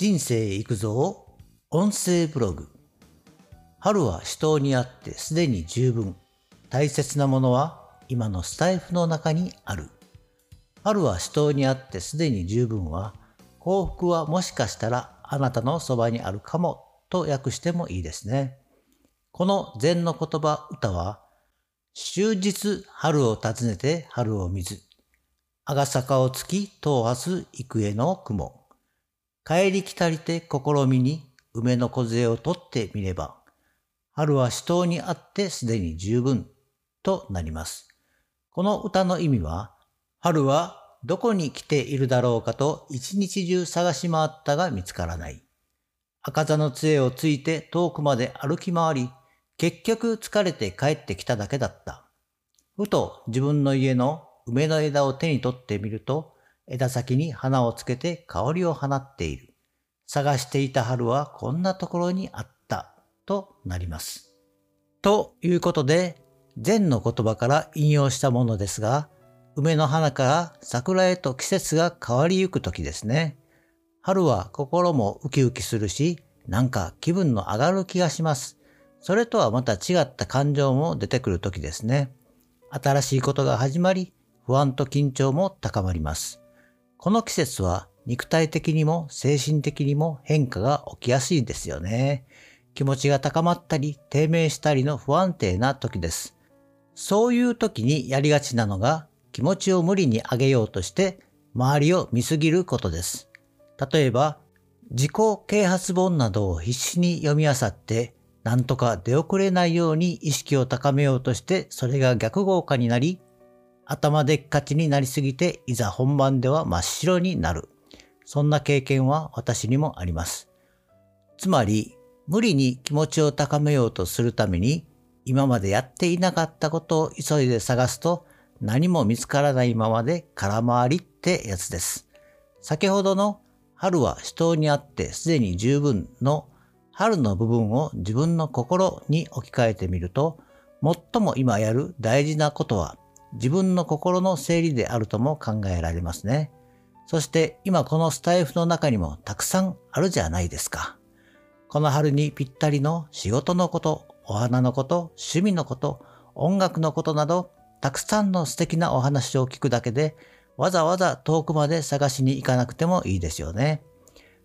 人生育造音声ブログ。春は死闘にあってすでに十分。大切なものは今のスタイフの中にある。春は死闘にあってすでに十分は幸福はもしかしたらあなたのそばにあるかもと訳してもいいですね。この禅の言葉歌は終日春を訪ねて春を見ず赤坂を月東発幾重の雲。帰り来たりて試みに梅の梢を取ってみれば、春は死闘にあってすでに十分となります。この歌の意味は、春はどこに来ているだろうかと一日中探し回ったが見つからない。赤座の杖をついて遠くまで歩き回り、結局疲れて帰ってきただけだった。ふと自分の家の梅の枝を手に取ってみると、枝先に花をつけて香りを放っている。探していた春はこんなところにあった、となります。ということで、禅の言葉から引用したものですが、梅の花から桜へと季節が変わりゆく時ですね。春は心もウキウキするし、なんか気分の上がる気がします。それとはまた違った感情も出てくる時ですね。新しいことが始まり、不安と緊張も高まります。この季節は肉体的にも精神的にも変化が起きやすいですよね。気持ちが高まったり低迷したりの不安定な時です。そういう時にやりがちなのが気持ちを無理に上げようとして周りを見すぎることです。例えば自己啓発本などを必死に読み漁ってなんとか出遅れないように意識を高めようとしてそれが逆効果になり頭でっかちになりすぎて、いざ本番では真っ白になる。そんな経験は私にもあります。つまり、無理に気持ちを高めようとするために、今までやっていなかったことを急いで探すと、何も見つからないままで空回りってやつです。先ほどの春は死闘にあってすでに十分の春の部分を自分の心に置き換えてみると、最も今やる大事なことは自分の心の整理であるとも考えられますね。そして今このスタイフの中にもたくさんあるじゃないですか。この春にぴったりの仕事のこと、お花のこと、趣味のこと、音楽のことなど、たくさんの素敵なお話を聞くだけで、わざわざ遠くまで探しに行かなくてもいいですよね。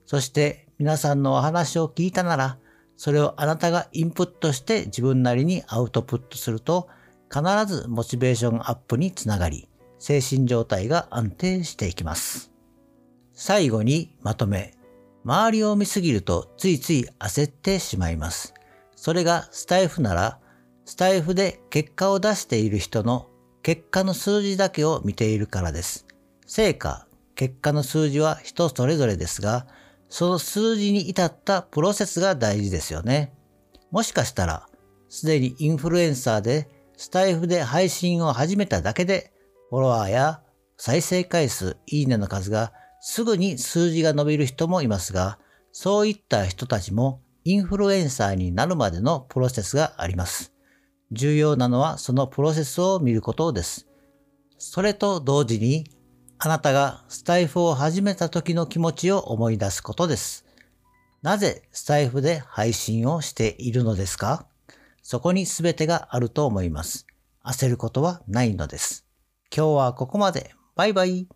そして皆さんのお話を聞いたなら、それをあなたがインプットして自分なりにアウトプットすると、必ずモチベーションアップにつながり、精神状態が安定していきます。最後にまとめ。周りを見すぎるとついつい焦ってしまいます。それがスタイフなら、スタイフで結果を出している人の結果の数字だけを見ているからです。成果、結果の数字は人それぞれですが、その数字に至ったプロセスが大事ですよね。もしかしたら、すでにインフルエンサーでスタイフで配信を始めただけで、フォロワーや再生回数、いいねの数がすぐに数字が伸びる人もいますが、そういった人たちもインフルエンサーになるまでのプロセスがあります。重要なのはそのプロセスを見ることです。それと同時に、あなたがスタイフを始めた時の気持ちを思い出すことです。なぜスタイフで配信をしているのですか？そこに全てがあると思います。焦ることはないのです。今日はここまで。バイバイ。